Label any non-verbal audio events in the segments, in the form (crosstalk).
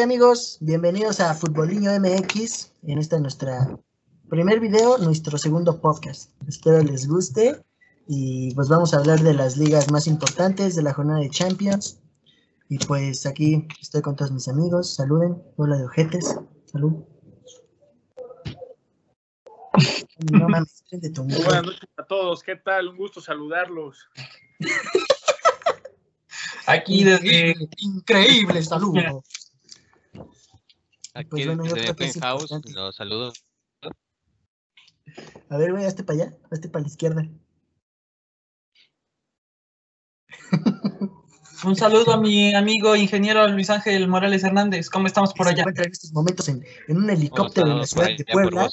¿Qué hay amigos? Bienvenidos a Futboliño MX. En este nuestra primer video, nuestro segundo podcast. Espero les guste y pues vamos a hablar de las ligas más importantes de la jornada de Champions. Y pues aquí estoy con todos mis amigos. Saluden. Hola de ojetes. Salud. (laughs) No mames, de tu Buenas noches a todos. ¿Qué tal? Un gusto saludarlos. Aquí desde increíble saludo. (laughs) Aquí pues bueno, desde Penthouse los saludo. A ver, voy, hazte para allá, hazte para la izquierda. (laughs) Un saludo a mi amigo ingeniero Luis Ángel Morales Hernández. ¿Cómo estamos por allá? Se en estos momentos en, en un helicóptero en la ciudad de Puebla.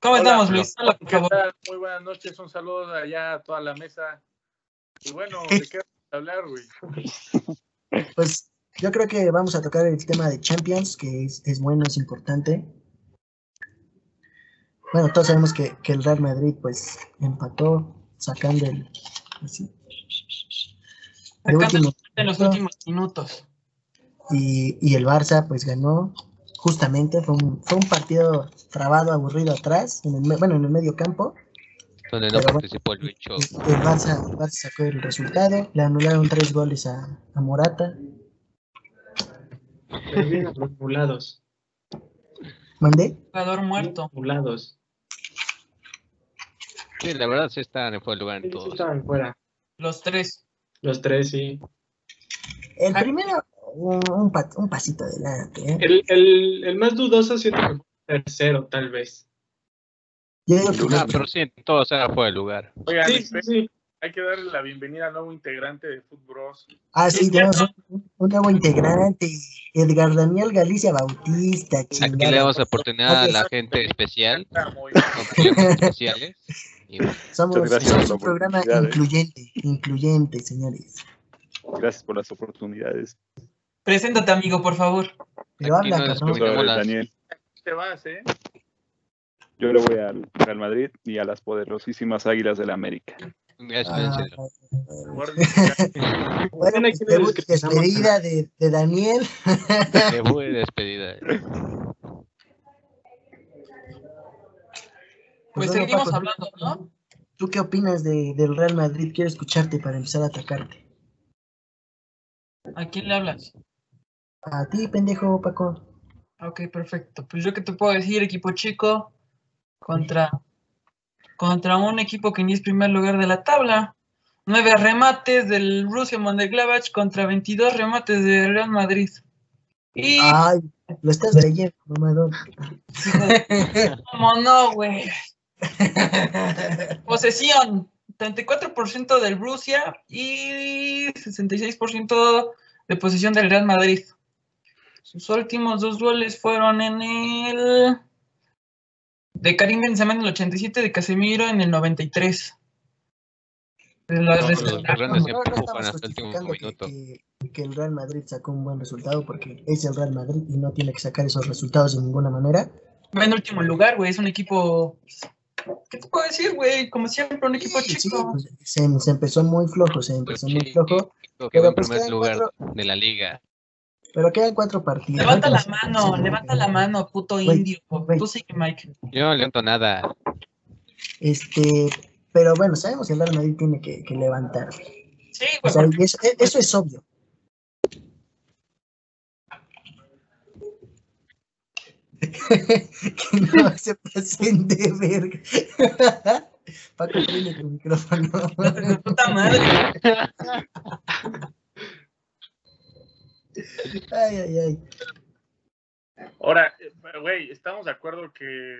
¿Cómo estamos, Luis? Hola, Muy buenas noches, un saludo allá a toda la mesa. Y bueno, ¿de qué vamos a hablar, güey? (laughs) Pues yo creo que vamos a tocar el tema de Champions, que es, es bueno, es importante. Bueno, todos sabemos que, que, el Real Madrid pues empató sacando el así. Sacando en los últimos minutos. Y, y, el Barça pues ganó justamente, fue un, fue un partido trabado, aburrido atrás, en el, bueno, en el medio campo. Donde no participó el bicho. El Barça, el Barça, sacó el resultado, le anularon tres goles a, a Morata. Bien anulados. ¿Mandé? Jugador muerto. Anulados. Sí, la verdad sí estaban en fuera lugar en todos. Sí estaban fuera. Los tres. Los tres, sí. El primero, un, un, un pasito adelante. ¿eh? El, el, el, más dudoso siento que tercero, tal vez. Que ah, pero sí, todo sea fue el lugar. Oigan, sí, sí, sí. hay que darle la bienvenida al nuevo integrante de Footbros. Ah, sí, tenemos un, un, nuevo integrante, Edgar Daniel Galicia Bautista. Chingada. Aquí le damos oportunidad a la gente especial. Somos, somos un programa incluyente, incluyente, señores. Gracias por las oportunidades. Preséntate, amigo, por favor. Pero habla, cabrón. Daniel. Te vas, ¿eh? Yo le voy al Real Madrid y a las poderosísimas Águilas del la América. Ah, bueno, despedida de, de Daniel. Debut y despedida. Pues, pues seguimos hablando, ¿no? ¿Tú qué opinas de, del Real Madrid? Quiero escucharte para empezar a atacarte. ¿A quién le hablas? A ti, pendejo, Paco. Ok, perfecto. Pues yo qué te puedo decir, equipo chico, contra, contra un equipo que ni es primer lugar de la tabla. Nueve remates del Rusia Mönchengladbach contra 22 remates del Real Madrid. Y... Ay, lo estás leyendo, mamador. ¿Cómo no, güey? Posesión, 34% del Rusia y 66% de posesión del Real Madrid. Sus últimos dos goles fueron en el de Karim Benzema en el 87, de Casemiro en el 93. no, no, que, el Real Madrid sacó un buen resultado porque es el Real Madrid y no tiene que sacar esos resultados de ninguna manera. Va en último lugar, güey, es un equipo ¿Qué te puedo decir, güey? Como siempre, un equipo chico. Sí, pues, se, se, empezó muy flojo, se empezó muy flojo. Que va en pues primer lugar cuatro, de la liga. Pero quedan cuatro partidos. Levanta la mano, levanta la mano, puto wey, indio. Wey. Tú sigue, Mike. Yo no levanto nada. Este, pero bueno, sabemos que el Real Madrid tiene que, que levantar. Sí, güey. O sea, eso, eso es obvio. (laughs) que no se pasen de verga. (laughs) Paco, prende tu micrófono. Puta madre. (laughs) Ay, ay, ay. Ahora, güey, estamos de acuerdo que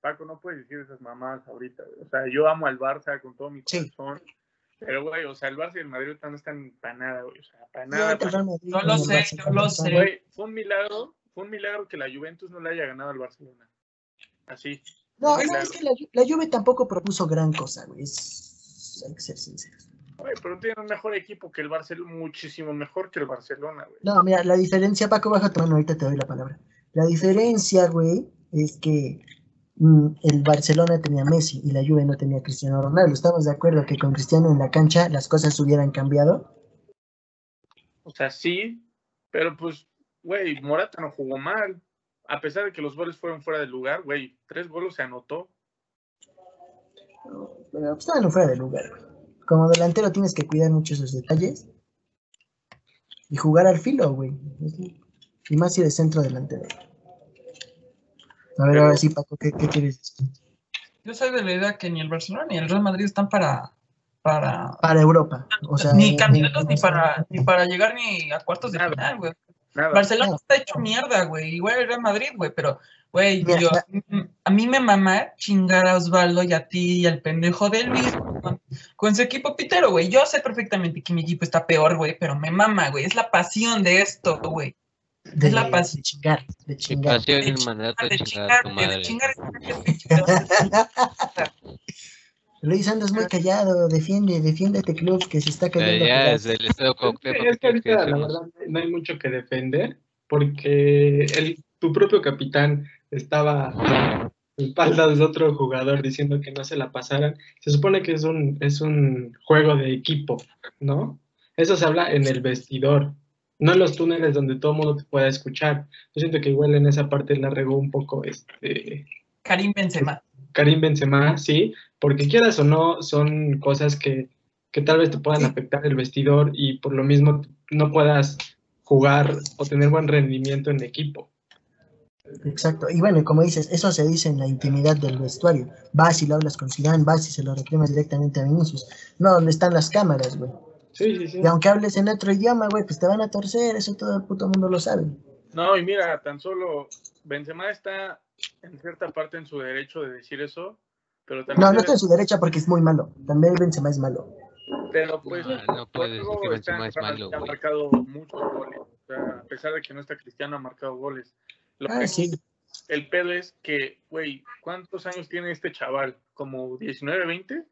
Paco no puede decir esas mamás ahorita. O sea, yo amo al Barça con todo mi corazón. Sí. Pero, güey, o sea, el Barça y el Madrid no están para nada, güey. O sea, para nada. No lo sé, no lo sé. Güey, fue un milagro fue un milagro que la Juventus no le haya ganado al Barcelona. Así. No, no es que la, la, Juve tampoco propuso gran cosa, güey. Es, hay que ser sinceros. Oye, pero tiene un mejor equipo que el Barcelona, muchísimo mejor que el Barcelona, güey. No, mira, la diferencia, Paco, baja tu mano, ahorita te doy la palabra. La diferencia, güey, es que mm, el Barcelona tenía Messi y la Juve no tenía Cristiano Ronaldo. ¿Estamos de acuerdo que con Cristiano en la cancha las cosas hubieran cambiado? O sea, sí, pero pues, güey, Morata no jugó mal. A pesar de que los goles fueron fuera de lugar, güey, tres goles se anotó. Pero pues estaban fuera de lugar, güey. Como delantero tienes que cuidar mucho esos detalles. Y jugar al filo, güey. Y más si eres centro delantero. A ver, Pero- ahora sí, Paco, ¿qué, qué quieres decir? Yo soy de la idea que ni el Barcelona ni el Real Madrid están para, para Para Europa. O sea, ni candidatos en- ni para ni para llegar ni a cuartos de Nada. final, güey. Nada. Barcelona está hecho mierda, güey. Igual el Real Madrid, güey, pero, güey, yo, a mí me mama chingar a Osvaldo y a ti y al pendejo de Luis con, su equipo pitero, güey. Yo sé perfectamente que mi equipo está peor, güey, pero me mama, güey. Es la pasión de esto, güey. de, es la de pasión. chingar, de chingar. pasión De mandato de de chingar tu güey, de chingar es- Luis, andas muy callado, defiende, defiende este club que se está Ya, cayendo. a ya, desde el estado Cuauhtémoc, Es que ¿qué quieres que ahorita, la verdad, no hay mucho que defender, porque el, tu propio capitán estaba espaldas de otro jugador diciendo que no se la pasaran. Se supone que es un, es un juego de equipo, ¿no? Eso se habla en el vestidor, no en los túneles donde todo el mundo te pueda escuchar. Yo siento que igual en esa parte la regó un poco este, Karim Benzema. Karim Benzema, sí, porque quieras o no, son cosas que, que tal vez te puedan afectar el vestidor y por lo mismo no puedas jugar o tener buen rendimiento en equipo. Exacto. Y bueno, y como dices, eso se dice en la intimidad del vestuario. Vas y lo hablas con Zidane, vas y se lo reclamas directamente a Vinicius. No, donde están las cámaras, güey. Sí, sí, sí. Y aunque hables en otro idioma, güey, pues te van a torcer, eso todo el puto mundo lo sabe. No, y mira, tan solo Benzema está en cierta parte en su derecho de decir eso, pero también No, no está en su derecha porque es muy malo. También Benzema es malo. pero pues No, no puedes decir luego que está Benzema es en Real malo, ha marcado muchos goles. O sea, a pesar de que no está Cristiano, ha marcado goles. Lo Ah, que sí. el pedo es que, güey, ¿cuántos años tiene este chaval? ¿Como 19, 20?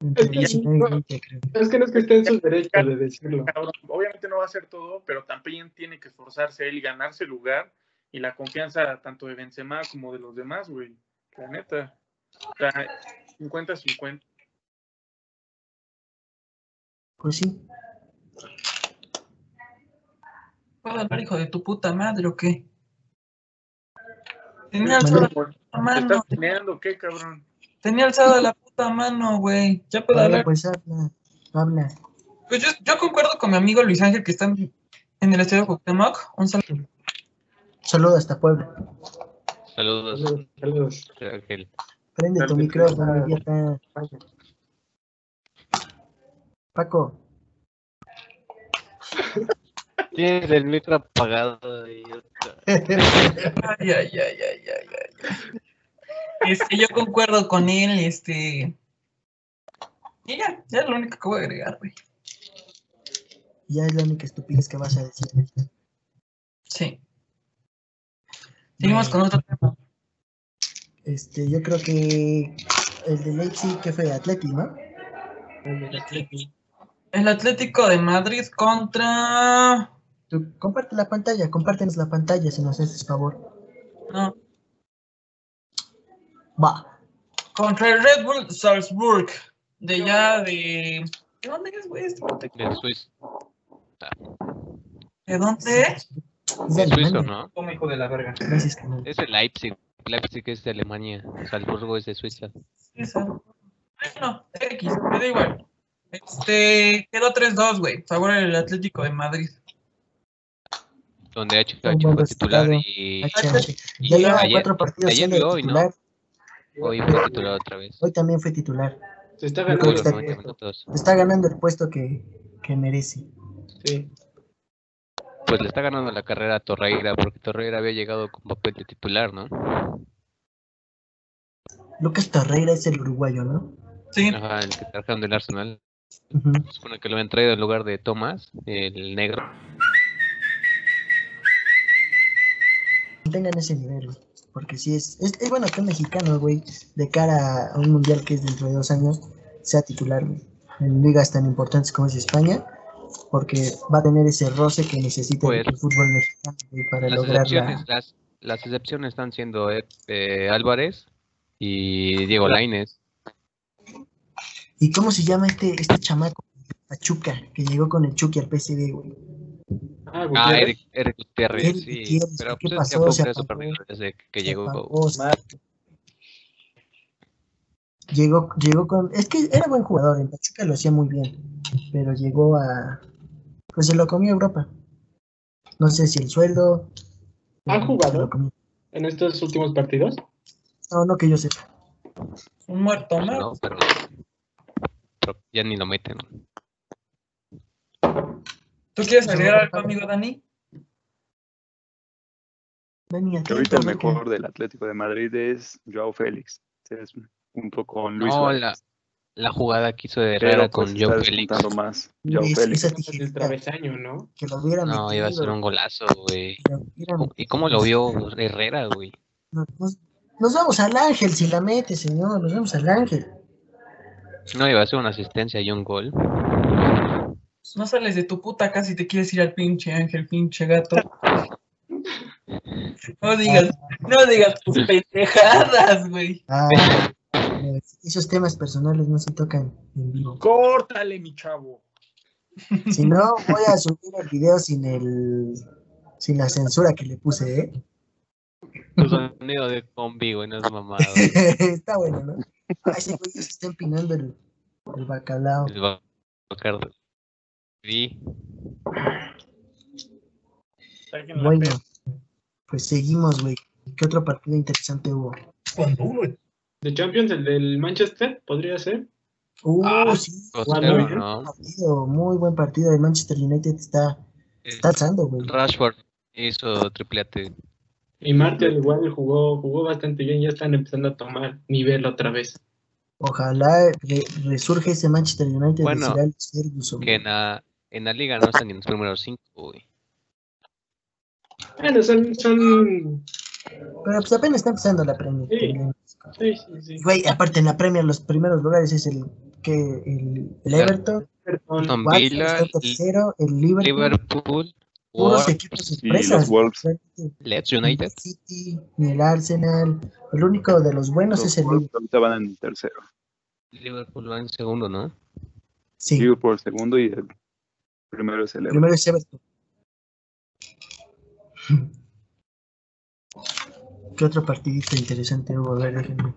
Entre Es que- 19 y 20, creo. Es que no es que esté en su derecho de decirlo. Obviamente no va a hacer todo, pero también tiene que esforzarse él y ganarse el lugar y la confianza tanto de Benzema como de los demás, güey. La neta. O sea, 50-50. Pues sí. ¿Puedo hablar, hijo de tu puta madre o qué? Tenía ¿Te la mano, estás peleando o qué, cabrón? tenía alzada la puta mano, güey. Ya puedo Habla, hablar. pues habla, habla. Pues yo, yo concuerdo con mi amigo Luis Ángel que está en, en el estadio Cuauhtémoc. Un saludo. Saludo hasta Puebla. Saludos, Saludos, saludos. Ángel. Prende tu micrófono, idiota. Paco, Tienes el micro apagado, (laughs) ay, ay, ay, ay. Este, yo concuerdo con él, este. Y ya, ya es lo único que voy a agregar, güey. ya es la única estupidez que vas a decir. Sí. Seguimos con otro tema. Este, yo creo que el de Leipzig, que fue Atleti, ¿no? El Atlético de Madrid contra. Tú, comparte la pantalla, compártenos la pantalla si nos haces favor. No, Va. contra el Red Bull Salzburg. De ya de. ¿De dónde es, güey? este? De Suiza, ¿De dónde es? De suizo. ¿no? Como hijo de la verga. Es el Leipzig. Leipzig es de Alemania. Salzburgo es de Suiza. Eso. Bueno, X, me da igual. Este, quedó 3-2, güey. Favor el Atlético de Madrid. Donde buen fue titular y Ya lleva cuatro partidos ayer y hoy, ¿no? Hoy fue titular otra vez. Hoy también fue titular. Se está ganando. está- 90 minutos. Está ganando el puesto que, que merece. Sí. Pues le está ganando la carrera a Torreira, porque Torreira había llegado con papel de titular, ¿no? Lucas Torreira es el uruguayo, ¿no? Sí, Ajá, el que trajeron del Arsenal. Ujú. Se supone que lo habían traído en lugar de Thomas, el negro. Tengan ese nivel, güey, porque sí es, es, es bueno que un mexicano, güey, de cara a un mundial que es dentro de dos años, sea titular, güey, en ligas tan importantes como es España, porque va a tener ese roce que necesita Pues, el fútbol mexicano güey, para Las lograr excepciones, la... las, las excepciones están siendo eh, eh, Álvarez y Diego Lainez. ¿Y cómo se llama este, este chamaco? Pachuca, que llegó con el Chucky al PSV, güey. Ah, Ah. Eric, Eric Gutiérrez, Eric sí. Gutiérrez, pero ¿qué pues pasó? Se apagó. desde que Se llegó. apagó, Llegó, llegó con. Es que era buen jugador, en Pachuca lo hacía muy bien. Pero llegó a. Pues se lo comió Europa. No sé si el sueldo. ¿Han jugado? lo comió. En estos últimos partidos. No, no que yo sepa. Un muerto Pues más. no, pero, pero ya ni lo meten. ¿Tú quieres agregar algo, amigo Dani? Venía Que ahorita el mejor del Atlético de Madrid es Joao Félix. Es junto con Luis No, Suárez. la, la jugada que hizo de Herrera Pero con pues Joe está Félix. más. Joao Es- Félix. esa El travesaño, ¿no? que lo hubiera No, metido. iba a ser un golazo, güey. ¿Y cómo lo vio Herrera, güey? Nos, nos- nos vamos al ángel si la mete, señor. Nos vamos al ángel. No, iba a ser una asistencia y un gol. No sales de tu puta casa y te quieres ir al pinche ángel, pinche gato. No digas, no digas tus pendejadas, güey. Ah, esos temas personales no se tocan en vivo. Córtale, mi chavo. Si no, voy a subir el video sin el sin la censura que le puse, ¿eh? Tu sonido de combi, güey, no es mamado. (laughs) está bueno, ¿no? Ay, ese güey se está empinando el, el bacalao. El Bacardi. Sí. Bueno, pues seguimos, güey. ¿Qué otro partido interesante hubo? De Champions, el del Manchester, podría ser. Uh, Ah, sí, Bueno, Costero, bien. ¿no? partido, muy buen partido. El Manchester United está, está alzando, güey. Rashford hizo triplete. Y Martial igual jugó, jugó bastante bien, ya están empezando a tomar nivel otra vez. Ojalá re- resurge ese Manchester United Bueno, de. Que en la, en la liga no están ni en los primeros cinco, güey. Bueno, son, son, Pero pues apenas está empezando la Premier. Sí. sí, sí, sí. Güey, aparte en la Premier los primeros lugares es el que el, el. Everton, Villa, está tercero, el Liverpool, Liverpool, puros Wolves, equipos Sí, sorpresas. los Wolves. Leeds ni el United. City, el Arsenal. El único de los buenos Los es el Liverpool. ahorita van en tercero. Liverpool va en segundo, ¿no? Sí, Liverpool segundo y el primero es el Everton. primero es Everton. ¿Qué otro partidito interesante hubo? A ver, déjenme.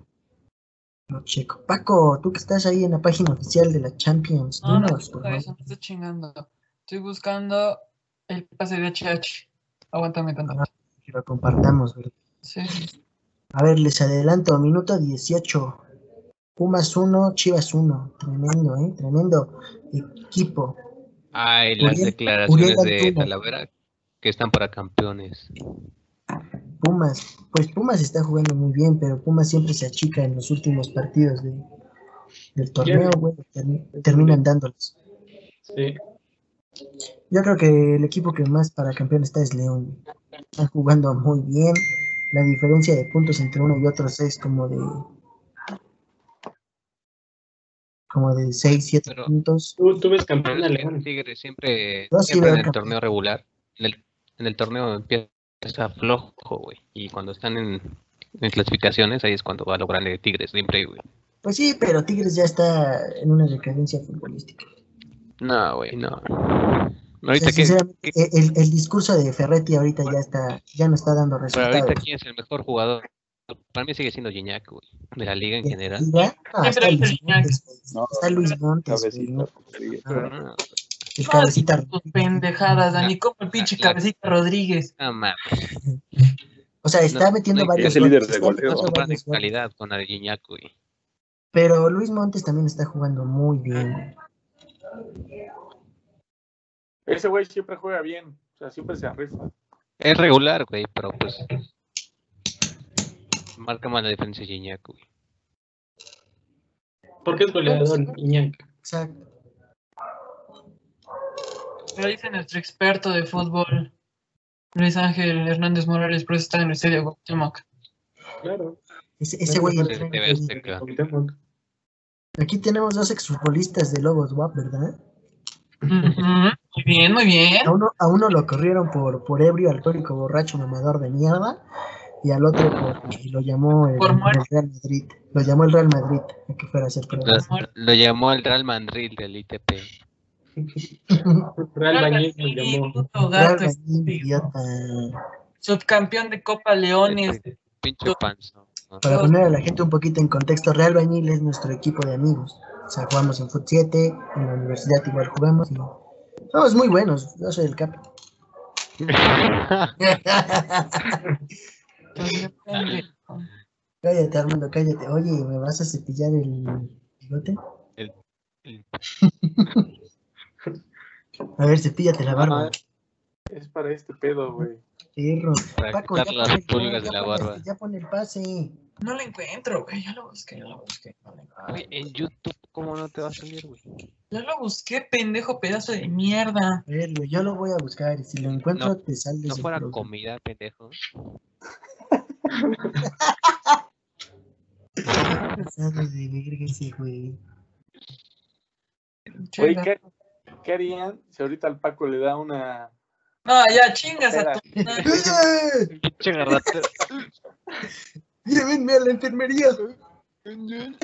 Lo checo. Paco, tú que estás ahí en la página oficial de la Champions, No, no, dinos, por no, eso me está chingando. Estoy buscando el pase de HH. Aguántame tanto. Ah. Que lo compartamos, ¿verdad? Sí, sí. A ver, les adelanto, minuto 18. Pumas 1, Chivas 1. Tremendo, ¿eh? Tremendo equipo. Ay, las Uriel- declaraciones Uriel de. Talavera que están para campeones. Pumas, pues Pumas está jugando muy bien, pero Pumas siempre se achica en los últimos partidos de- del torneo, güey. termi- terminan dándoles. sí. Yo creo que el equipo que más para campeón está es León. Están jugando muy bien. La diferencia de puntos entre uno y otro es como de como de 6, 7 Pero- puntos. Tú, tú ves Pero campeón a que León. Tigre siempre, Yo sí siempre veo en el campeón. torneo regular, en el, en el torneo empieza flojo, güey. Y cuando están en, en clasificaciones, ahí es cuando va lo grande de Tigres, siempre, güey. Pues sí, pero Tigres ya está en una decadencia futbolística. No, güey, no. O Ahorita sea, que, el, el discurso de Ferretti ahorita ya está, ya no está dando pero resultados. ahorita quién es el mejor jugador. Para mí sigue siendo Gignac, güey, de la liga en ¿De general. Liga? No, está Luis. Montes. No, Está Luis Montes. Ah, el cabecita. tus pendejadas, Dani. Como el pinche La- cabecita Rodríguez. no mames. O sea, está No, metiendo no, varios es el líder de está goleo. de calidad con la de Gignac, güey. Pero Luis Montes también está jugando muy bien. Ese güey siempre juega bien. O sea, siempre se arriesga. Es regular, güey, pero pues. Marca más la diferencia Gignac, güey. Porque es goleador, Iñak. Exacto. Lo dice nuestro experto de fútbol, Luis Ángel Hernández Morales, por eso está en el estadio Cuauhtémoc. Claro. Ese, ese güey TV bien. Azteca. Cuauhtémoc. Aquí tenemos dos exfutbolistas de Lobos WAP, ¿verdad? Muy bien, muy bien. A uno, a uno lo corrieron por, por ebrio, alcohólico, borracho, mamador de mierda. Y al otro porque lo llamó el, Por Real Madrid. Lo llamó el Real Madrid a que fuera a. Lo, lo llamó el Real Madrid del ITP. (laughs) Real Bañil nos Sí, llamó. Real Madrid, idiota. Subcampeón de Copa Leones. Este, Pinche panzo. Para poner a la gente un poquito en contexto, Real Bañil es nuestro equipo de amigos. O sea, jugamos en Foot 7, en la universidad igual jugamos y somos muy buenos. Yo soy el cap. (laughs) (laughs) (laughs) cállate, Armando, cállate. Oye, ¿me vas a cepillar el bigote? El- el- (laughs) A ver, cepíllate la barba. Es para este pedo, güey. Perro. Para Paco, quitar las pulgas de la barba. Ya pon el pase. No lo encuentro, güey. Ya lo busqué, ya lo busqué. no lo encuentro. Güey, en YouTube, ¿cómo no te va a salir, güey? Ya lo busqué, pendejo pedazo de mierda. A ver, güey, yo lo voy a buscar y si lo encuentro No, te sales No fuera comida, pendejo. Chinga. ¿qué, ¿qué harían si ahorita al Paco le da una... No, ya chingas a tu. ¡Eh! Llévenme a la enfermería. Ay,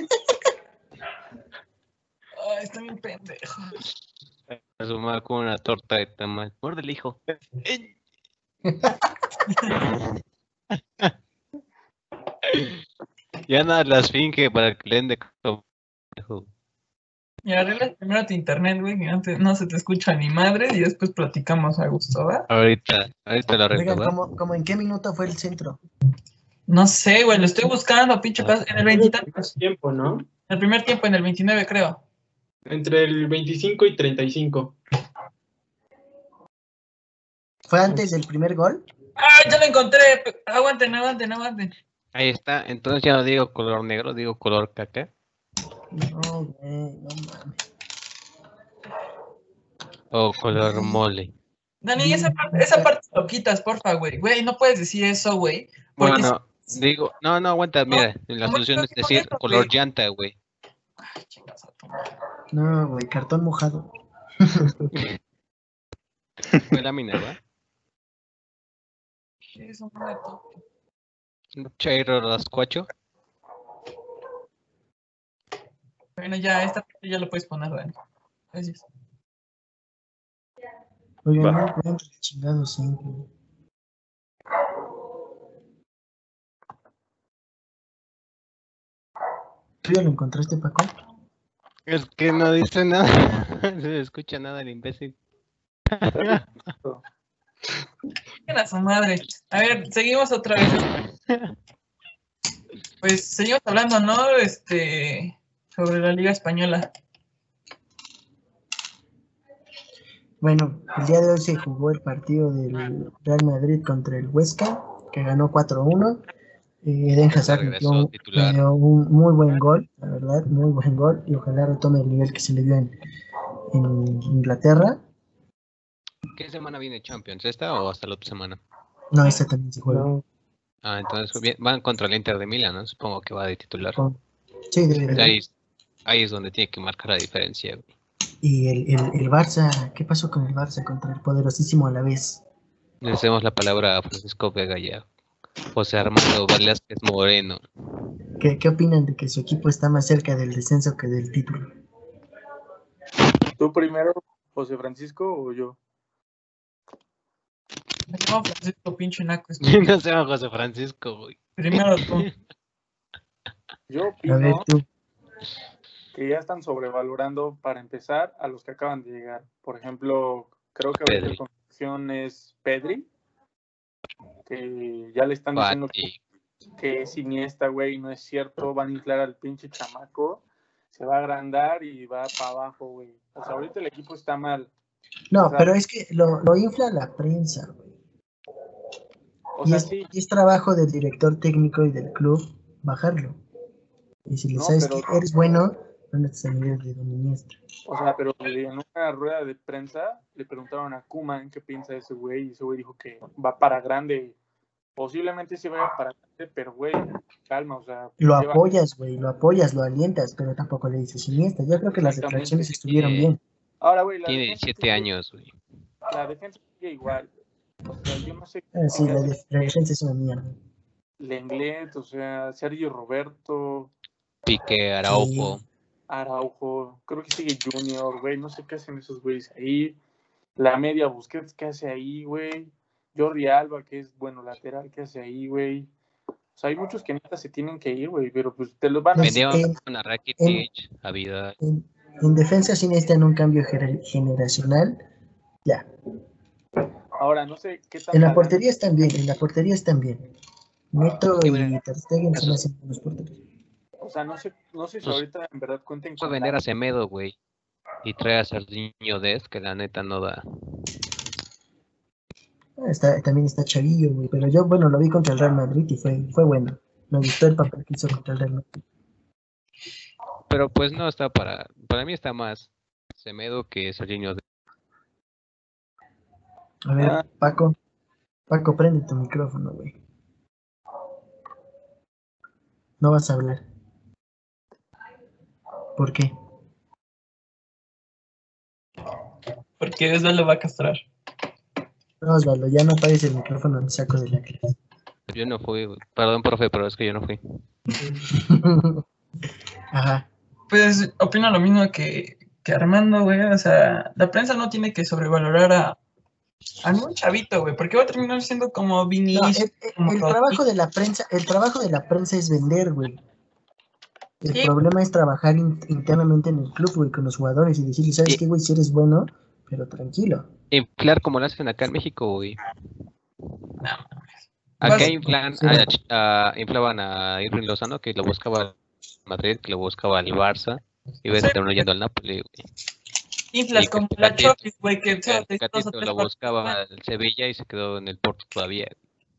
está bien pendejo. A su madre con una torta de tamal. Muerde hijo. (laughs) (laughs) ya nada las finge para que le den de comer. Y arreglas primero tu internet, güey, que no, te- no se te escucha ni madre y después platicamos a gusto, ¿va? Ahorita, ahorita lo arreglo. ¿cómo, cómo en qué minuto fue el centro? No sé, güey, lo estoy buscando, pinche pedazo. En el 23, Tiempo, ¿no? en el primer tiempo, en el 29, creo. Entre el 25 y 35. ¿Fue antes del primer gol? ¡Ah, ya lo encontré! Aguanten, aguanten, aguanten. Ahí está. Entonces ya no digo color negro, digo color caca. No, güey, no mames. O color mole. Dani, esa parte, esa parte lo quitas, porfa, güey. Güey, no puedes decir eso, güey. Porque Bueno, digo, no, no, aguanta, mira, la ¿cómo solución es decir color güey? llanta, güey. Ay, chingas a. No, güey, cartón mojado. (laughs) Fue lámina, ¿va? ¿Qué es un rato? Chairo rascuacho. Bueno, ya, esta parte ya lo puedes poner, Dani. Gracias. Va. no el chingado centro. ¿Tú ya lo encontraste, Paco? Es que no dice nada. (laughs) No se escucha nada el imbécil. (laughs) ¿Qué era su madre? A ver, seguimos otra vez. Pues seguimos hablando, ¿no? Este, sobre la Liga Española. Bueno, el día de hoy se jugó el partido del Real Madrid contra el Huesca, que ganó 4-1. Eh, Eden Hazard metió, metió un muy buen gol, la verdad, muy buen gol, y ojalá retome el nivel que se le dio en, en Inglaterra. ¿Qué semana viene Champions? ¿Esta o hasta la otra semana? No, esta también se juega. No. Ah, entonces van contra el Inter de Milán, ¿no? Supongo que va de titular. Sí, de- Ahí, ahí es donde tiene que marcar la diferencia. güey. Y el, el, el Barça, ¿qué pasó con el Barça contra el poderosísimo a la vez? Le hacemos la palabra a Francisco Vega y a José Armando Velázquez Moreno. ¿Qué, ¿Qué opinan de que su equipo está más cerca del descenso que del título? ¿Tú primero, José Francisco, o yo? Me llamo Francisco pinche naco. (laughs) no se llama José Francisco, güey. Primero tú. (laughs) Yo opino tú. que ya están sobrevalorando, para empezar, a los que acaban de llegar. Por ejemplo, creo que ahorita la condición es Pedri, que ya le están diciendo que, es Iniesta, güey, no es cierto, van a inflar al pinche chamaco, se va a agrandar y va para abajo, güey. O sea, ahorita el equipo está mal. No, o sea- pero es que lo, lo infla la prensa, güey. O Y sea, es, sí, es trabajo del director técnico y del club bajarlo. Y si le No, sabes pero- que eres bueno, no nivel de Iniesta. o sea, pero en una rueda de prensa le preguntaron a Kuman qué piensa de ese güey y ese güey dijo que va para grande. Posiblemente se vaya para grande, pero güey, calma, o sea, Lo lleva- apoyas, güey, lo apoyas, lo alientas, pero tampoco le dices Iniesta. Yo creo que las declaraciones estuvieron bien. Ahora, güey, la Tiene defensa 17 sigue- años, güey. La defensa sigue igual. O sea, yo no sé Ah, sí, la, defensa es una mierda. Lenglet, o sea, Sergio Roberto. Pique, Araujo. Araujo, creo que sigue Junior, güey, no sé qué hacen esos güeyes ahí. La media Busquets, ¿qué hace ahí, güey? Jordi Alba, que es bueno lateral, ¿qué hace ahí, güey? O sea, hay muchos que neta se tienen que ir, güey, pero pues te los van a... Vendieron en- a Rakitic, a Vidal. En, en defensa sí necesitan un cambio gener- generacional. Ya. Ahora, no sé qué tal... En la portería están bien, en la portería están bien. Neto y bueno. Ter Stegen me hacen buenos porteros. O sea, no sé, no sé si Pues, ahorita en verdad cuenten Puede con... vender la- a Semedo, güey. Y trae a Sardiño Dest, que la neta no da. Ah, Está, también está Chavillo, güey. Pero yo, bueno, lo vi contra el Real Madrid y fue, fue bueno. Me gustó el papel que hizo contra el Real Madrid. Pero pues no está para. Para mí está más Semedo que Sardiño Dest. A ver, Ah. Paco. Paco, prende tu micrófono, güey. No vas a hablar. ¿Por qué? Porque eso lo va a castrar. No, Osvaldo, ya no apagues el micrófono, me saco de la clase. Yo no fui, güey. Perdón, profe, pero es que yo no fui. (laughs) Ajá. Pues opino lo mismo que, que Armando, güey. O sea, la prensa no tiene que sobrevalorar a, a ningún chavito, güey, porque va a terminar siendo como No, el, Vinicius. el- como el trabajo de la prensa, el trabajo de la prensa es vender, güey. El Sí. problema es trabajar in- internamente en el club, güey, con los jugadores y decirles, ¿sabes Sí. qué, güey? Si eres bueno, pero tranquilo. Inflar como lo hacen acá en México, güey. No, mames. Acá inflan, sí. a- a- inflaban a Irving Lozano, que lo buscaba el Madrid, que lo buscaba el Barça. Y ves Sí. que terminó yendo al Napoli, güey. Inflas como el la Chofis, güey, que solo El te hizo dos o Catito tres lo partidos buscaba el Sevilla y se quedó en el Porto todavía.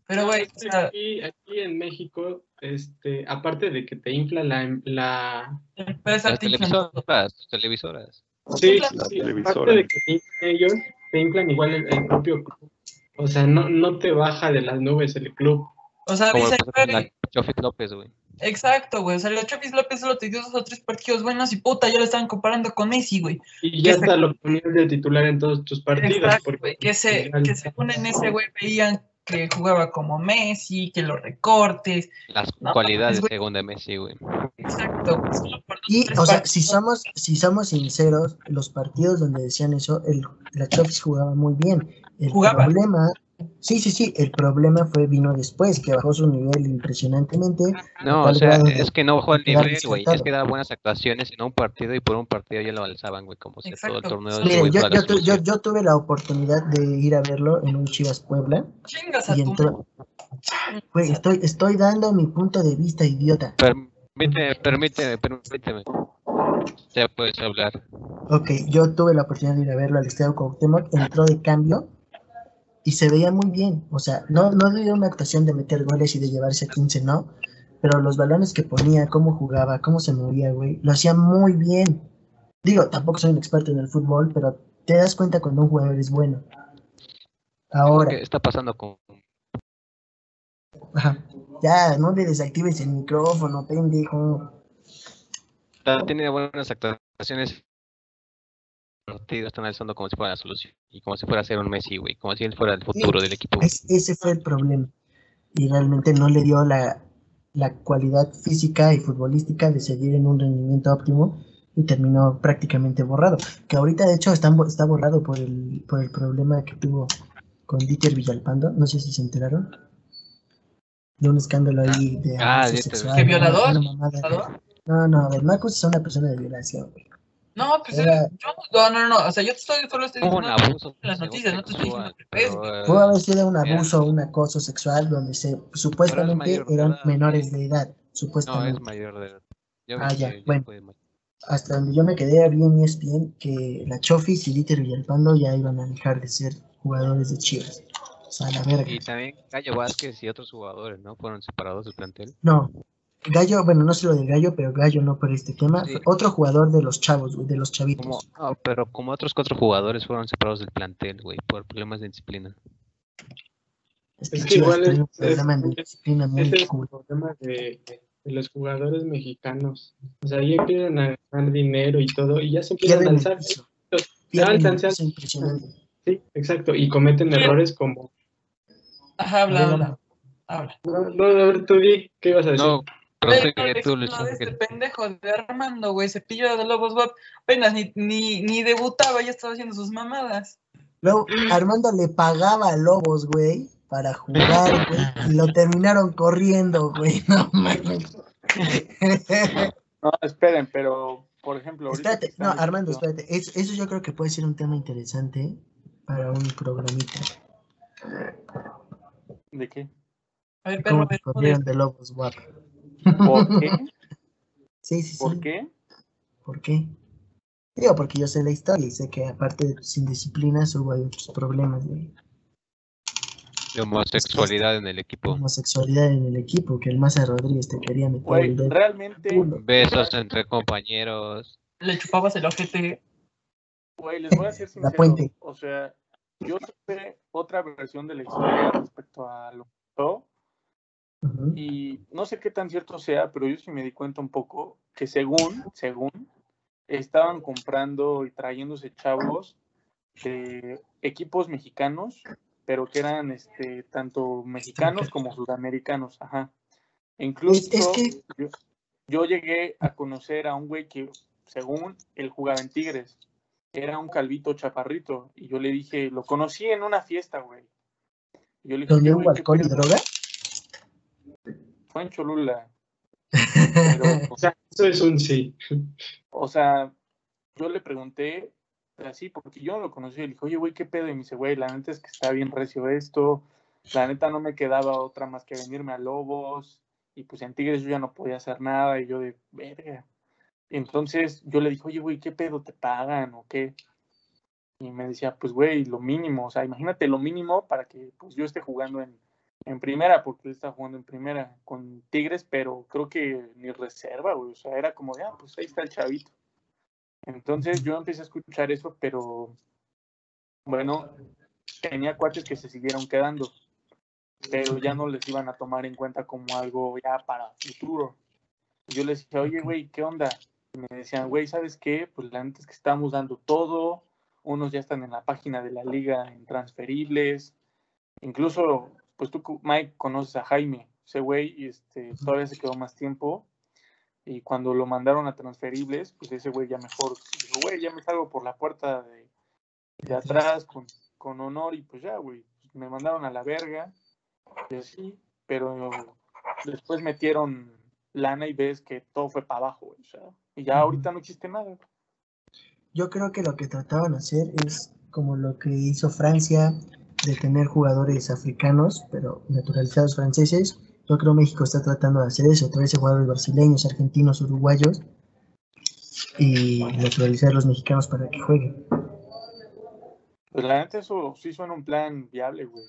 Pero, güey, o sea, Aquí, aquí en México, este, aparte de que te infla la, la empieza a Las te televisoras, las televisoras. sí, sí, la sí, televisora. aparte de que te inflan ellos, te inflan igual el, el propio club. O sea, no, no te baja de las nubes el club. O sea, Como dice, la Chofis López, güey. Exacto, güey. O sea, la Chofis López solo te dio dos o tres partidos buenos y puta, ya lo estaban comparando con Messi, güey. Y Que ya se- hasta lo ponías de titular en todos tus partidos. Exacto, porque güey, que, se, que según en ese güey veían que jugaba como Messi, que los recortes. Las No, cualidades según de Messi, güey. Exacto, güey, solo por dos Y, tres o sea, partidos. si somos, si somos sinceros, los partidos donde decían eso, el, la Chofis jugaba muy bien. El Jugaba. problema, sí, sí, sí, el problema fue vino después, que bajó su nivel impresionantemente. No, o sea, de- es que no bajó el de nivel, güey. Es que daba buenas actuaciones en un partido y por un partido ya lo alzaban, güey. Como si todo el torneo Sí, güey yo, yo, tu- yo, yo tuve la oportunidad de ir a verlo en un Chivas Puebla Chingas a y entró, güey, estoy, estoy dando mi punto de vista, idiota. Permíteme, permíteme, permíteme. Ya puedes hablar. Ok, yo tuve la oportunidad de ir a verlo al Estadio Cuauhtémoc, entró de cambio y se veía muy bien. O sea, no, no dio una actuación de meter goles y de llevarse a 15, no. Pero los balones que ponía, cómo jugaba, cómo se movía, güey, lo hacía muy bien. Digo, tampoco soy un experto en el fútbol, pero te das cuenta cuando un jugador es bueno. Ahora, ¿Qué está pasando con ya, no le desactives el micrófono, pendejo. Tiene buenas actuaciones. Partido está analizando como si fuera la solución y como si fuera a ser un Messi, güey, como si él fuera el futuro del equipo. Es- ese fue el problema. Y realmente no le dio la, la cualidad física y futbolística de seguir en un rendimiento óptimo y terminó prácticamente borrado. Que ahorita de hecho está, está borrado por el, por el problema que tuvo con Dieter Villalpando. No sé si se enteraron. De un escándalo ahí de Ah, sexual. ¿Qué violador? No, no, a ver, acuses a una persona de violación. güey. No, pues Era- eh, yo, no, no, no, o sea, yo te estoy, solo estoy Hubo un diciendo abuso las noticias, no te estoy diciendo que ves, pero, Pudo eh, haber sido un abuso o un acoso sexual donde se supuestamente eran edad, menores de edad. No, Supuestamente. es mayor de edad. Yo Ah, ya, que bueno. hasta donde yo me quedé había en ESPN que la Chofis y Dieter Villalpando ya iban a dejar de ser jugadores de Chivas. O sea, la verga. Y también Gallo Vázquez y otros jugadores, ¿no? Fueron separados del plantel. No, Gallo, bueno, no sé lo de Gallo, pero Gallo no por este tema. Sí. Otro jugador de los chavos, güey, de los chavitos. Como, ah, pero como otros cuatro jugadores fueron separados del plantel, güey, por problemas de disciplina. Es que, Es que Chivas igual es- un problema es- de disciplina muy es el cool. problema de, de los jugadores mexicanos. O sea, ya empiezan a ganar dinero y todo, y ya se empiezan a alzar. piso. Se alzan, se impresionante. Sí, exacto. Y cometen errores como. Ajá, habla, habla, habla. No, no, a ver, tú di, ¿qué ibas a decir? No, Pero Pero sé que tú de este pendejo de Armando, güey, cepillo de Lobos Wap, apenas ni, ni, ni debutaba, ya estaba haciendo sus mamadas. Luego, Armando le pagaba a Lobos, güey, para jugar, güey, y lo terminaron corriendo, güey. (laughs) No mames. No, esperen, pero por ejemplo. ahorita espérate, no, Armando, diciendo- espérate. Es- eso yo creo que puede ser un tema interesante para un programita. ¿De qué? A ver, perro, ¿Cómo ver, corrieron de Lobos, guapo? ¿Por (laughs) qué? Sí, sí, sí. ¿Por qué? ¿Por qué? Digo, porque yo sé la historia y sé que aparte de tus indisciplinas hubo hay otros problemas de de homosexualidad en el equipo. homosexualidad en el equipo, que el Maza Rodríguez te quería meter Güey, el dedo. realmente, culo. Besos entre compañeros. le chupabas el ojete. güey, les voy a (laughs) La sincero. puente. O sea, yo supe otra versión de la historia respecto a lo que pasó, Y no sé qué tan cierto sea, pero yo sí me di cuenta un poco que según, según, estaban comprando y trayéndose chavos de equipos mexicanos, pero que eran este tanto mexicanos como sudamericanos, ajá. E Incluso Es- es que- yo, yo llegué a conocer a un güey que, según él jugaba en Tigres, era un calvito chaparrito, y yo le dije, lo conocí en una fiesta, güey. Yo le dije, ¿Donde droga? Fue en Cholula. Pero, (laughs) O sea, eso es un sí. o sea, yo le pregunté así, porque yo no lo conocí, le dije, oye, güey, ¿qué pedo? Y me dice, güey, la neta es que está bien recio esto, la neta no me quedaba otra más que venirme a Lobos, y pues en Tigres yo ya no podía hacer nada, y yo de, verga. Entonces yo le dije, oye, güey, ¿qué pedo te pagan o qué? Y me decía, pues, güey, lo mínimo, o sea, imagínate lo mínimo para que pues yo esté jugando en, en primera, porque él está jugando en primera con Tigres, pero creo que ni reserva, güey, o sea, era como de, ah, pues ahí está el chavito. Entonces yo empecé a escuchar eso, pero bueno, tenía cuates que se siguieron quedando, pero ya no les iban a tomar en cuenta como algo ya para futuro. Yo les dije, oye, güey, ¿qué onda? Me decían, güey, ¿sabes qué? Pues la neta es que estamos dando todo, unos ya están en la página de la liga en transferibles, incluso, pues tú, Mike, conoces a Jaime, ese güey, este, todavía se quedó más tiempo, y cuando lo mandaron a transferibles, pues ese güey ya mejor dijo, güey, ya me salgo por la puerta de, de atrás con, con honor y pues ya, güey, me mandaron a la verga y así, pero después metieron lana y ves que todo fue para abajo, güey, o sea, y ya ahorita no existe nada. Yo creo que lo que trataban de hacer es como lo que hizo Francia de tener jugadores africanos, pero naturalizados franceses. Yo creo México está tratando de hacer eso, traerse jugadores brasileños, argentinos, uruguayos y naturalizar a los mexicanos para que jueguen. Pues la neta eso sí suena un plan viable, güey.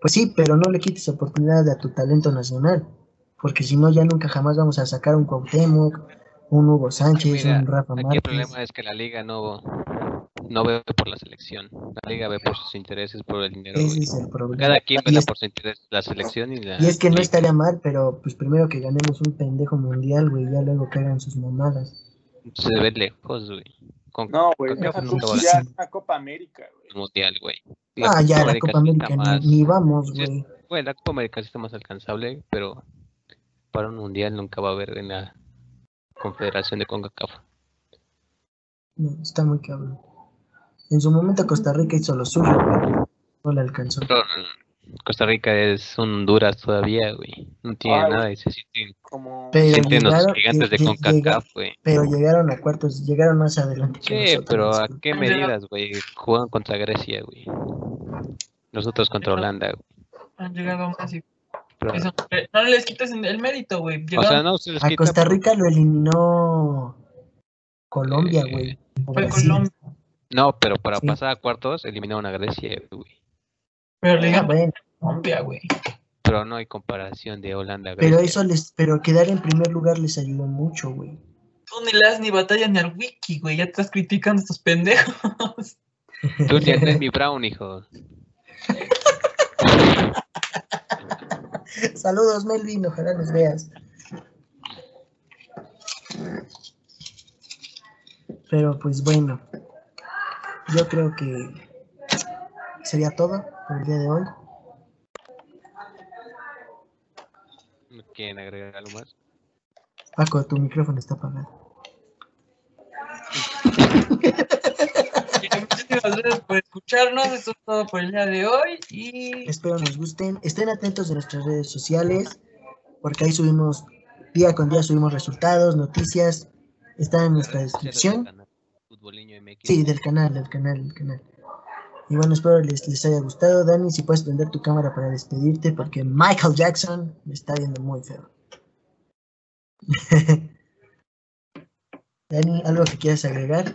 Pues sí, pero no le quites oportunidad a tu talento nacional, porque si no ya nunca jamás vamos a sacar un Cuauhtémoc, un Hugo Sánchez, Mira, un Rafa aquí el Márquez. problema es que la liga no, no ve por la selección. La liga ve por sus intereses, por el dinero. Ese es el problema. Cada quien ve por su interés la selección y la. Y es que no estaría mal, pero pues primero que ganemos un pendejo mundial, güey, ya luego que hagan sus mamadas. Se ve lejos, güey. Con No, güey, sí, ya una Copa América, güey. mundial, güey. Ah, ya, la Copa América más- ni, ni vamos, sí, güey. Güey, la Copa América sí está más alcanzable, pero para un mundial nunca va a haber en la Confederación de CONCACAF. No, está muy cabrón. En su momento Costa Rica hizo lo suyo, pero no le alcanzó. Pero, Costa Rica es un Honduras todavía, güey. No tiene Ay, nada y se sienten, Como Pero sienten los llegaron- gigantes de CONCACAF, güey. Pero llegaron a cuartos, llegaron más adelante Sí, nosotros. pero ¿a qué medidas, güey? Juegan contra Grecia, güey. Nosotros contra Holanda, güey. Han llegado más y Pero- eso, eh, no les quites el mérito, güey. o sea, no se les A quita, Costa pero- Rica lo eliminó Colombia, Eh, güey. o fue Brasil. Colombia, No, pero para Sí. pasar a cuartos eliminaron a Grecia, güey. pero le digan bueno, Colombia, güey. Pero no hay comparación de Holanda a pero Grecia. eso les, pero quedar en primer lugar les ayudó mucho, güey. Tú ni le das ni batalla ni al wiki, güey. Ya estás criticando a estos pendejos. Tú a Lenny Brown, hijo. (laughs) Saludos, Melvin, ojalá los veas. Pero pues bueno, yo creo que sería todo por el día de hoy. Quieren agregar algo más. Paco, tu micrófono está apagado. Muchísimas gracias por escucharnos. Esto es todo por el día de hoy. Y Espero nos gusten. Estén atentos de nuestras redes sociales, porque ahí subimos, día con día subimos resultados, noticias. Está en nuestra descripción. Futboliño MX. Sí, del canal, del canal, del canal. Y bueno, espero les, les haya gustado. Dani, si puedes prender tu cámara para despedirte, porque Michael Jackson me está viendo muy feo. (laughs) Dani, ¿algo que quieras agregar?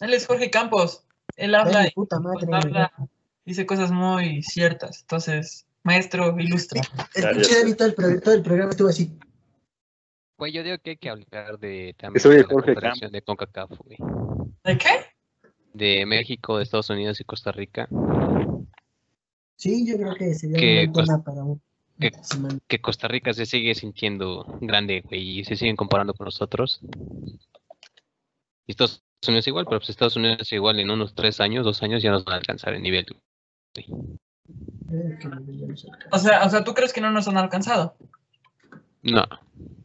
él es Jorge Campos. Él habla, Dani, puta madre. habla, dice cosas muy ciertas. Entonces, maestro, ilustre. El pinche Dani todo el, todo el programa estuvo así. Güey, yo digo que hay que hablar de también soy de la Jorge de CONCACAF, güey. ¿De qué? De México, de Estados Unidos y Costa Rica. Sí, yo creo que sería Que un para un que- Costa Rica se sigue sintiendo grande, güey, y se siguen comparando con nosotros. Y Estados Unidos igual, pero pues Estados Unidos igual en unos tres años, dos años ya nos van a alcanzar el nivel. güey. O sea, o sea, ¿tú crees que no nos han alcanzado? No,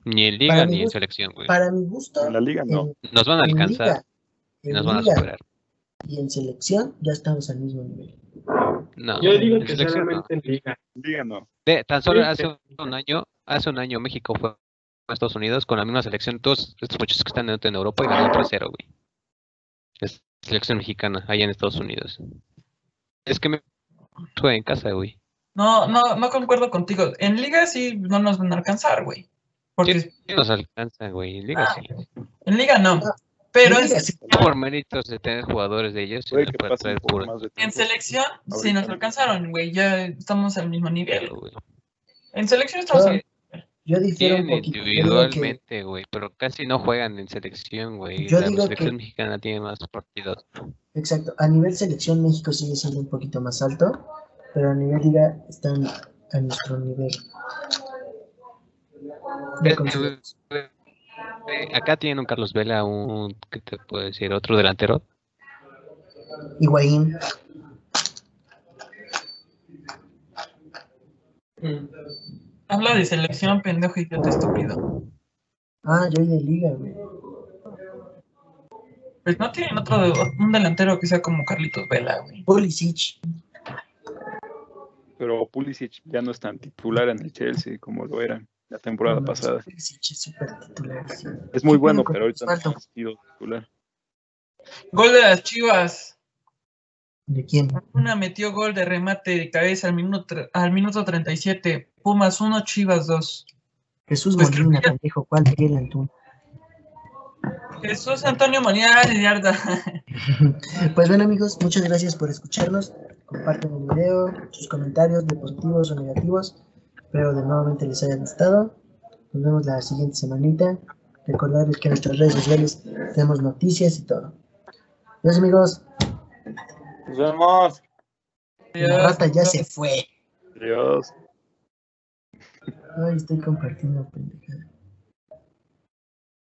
ni en liga ni en selección, güey. Para mi gusto, En la liga no. en, Nos van a alcanzar liga, y en nos van a liga superar. y en selección ya estamos al mismo nivel. No, Yo digo en que selección no. solamente en liga. Liga no. De- tan solo hace un año, hace un año México fue a Estados Unidos con la misma selección, todos estos muchachos que están en, en Europa y ganó 3-0, güey. Es selección mexicana, allá en Estados Unidos. Es que me juega en casa, güey. No, no, no concuerdo contigo. En liga sí no nos van a alcanzar, güey. Porque Sí, sí nos alcanza, güey. En liga sí. en liga no. Ah, Pero En sí. Por méritos de tener jugadores de ellos, un traer de en selección sí nos no. alcanzaron, güey. Ya estamos al mismo nivel. güey. En selección estamos Ah, al Yo difiero un Tienen poquito. Yo digo que individualmente, güey, pero casi no juegan en selección, güey. Yo La digo selección que- mexicana tiene más partidos. Exacto. A nivel selección, México sigue siendo un poquito más alto, pero a nivel liga están a nuestro nivel. Acá tienen un Carlos Vela, un, ¿qué te puedo decir? Otro delantero. Higuaín, Habla de selección, pendejo idiota estúpido. ah, yo de liga, güey. Pues no tienen otro de- un delantero que sea como Carlitos Vela, güey. Pulisic, Pero Pulisic ya no es tan titular en el Chelsea como lo era la temporada No, pasada. Pulisic es súper titular. sí. Es muy ¿Qué bueno, pero ahorita no ha sido titular. Gol de las Chivas. ¿De quién? Una metió gol de remate de cabeza al minuto, al minuto 37. Pumas 1, Chivas 2. Jesús Pues Molina, creo pendejo, ¿cuál Miguel Antún? Jesús Antonio Molina Yarda. (laughs) Pues bueno amigos, muchas gracias por escucharnos. Compartan el video, sus comentarios de positivos o negativos. Espero de nuevamente les haya gustado. Nos vemos la siguiente semanita. Recordarles que en nuestras redes sociales tenemos noticias y todo. Adiós amigos. Nos vemos. La rata ya se fue. Adiós. Ay, estoy compartiendo pendejada.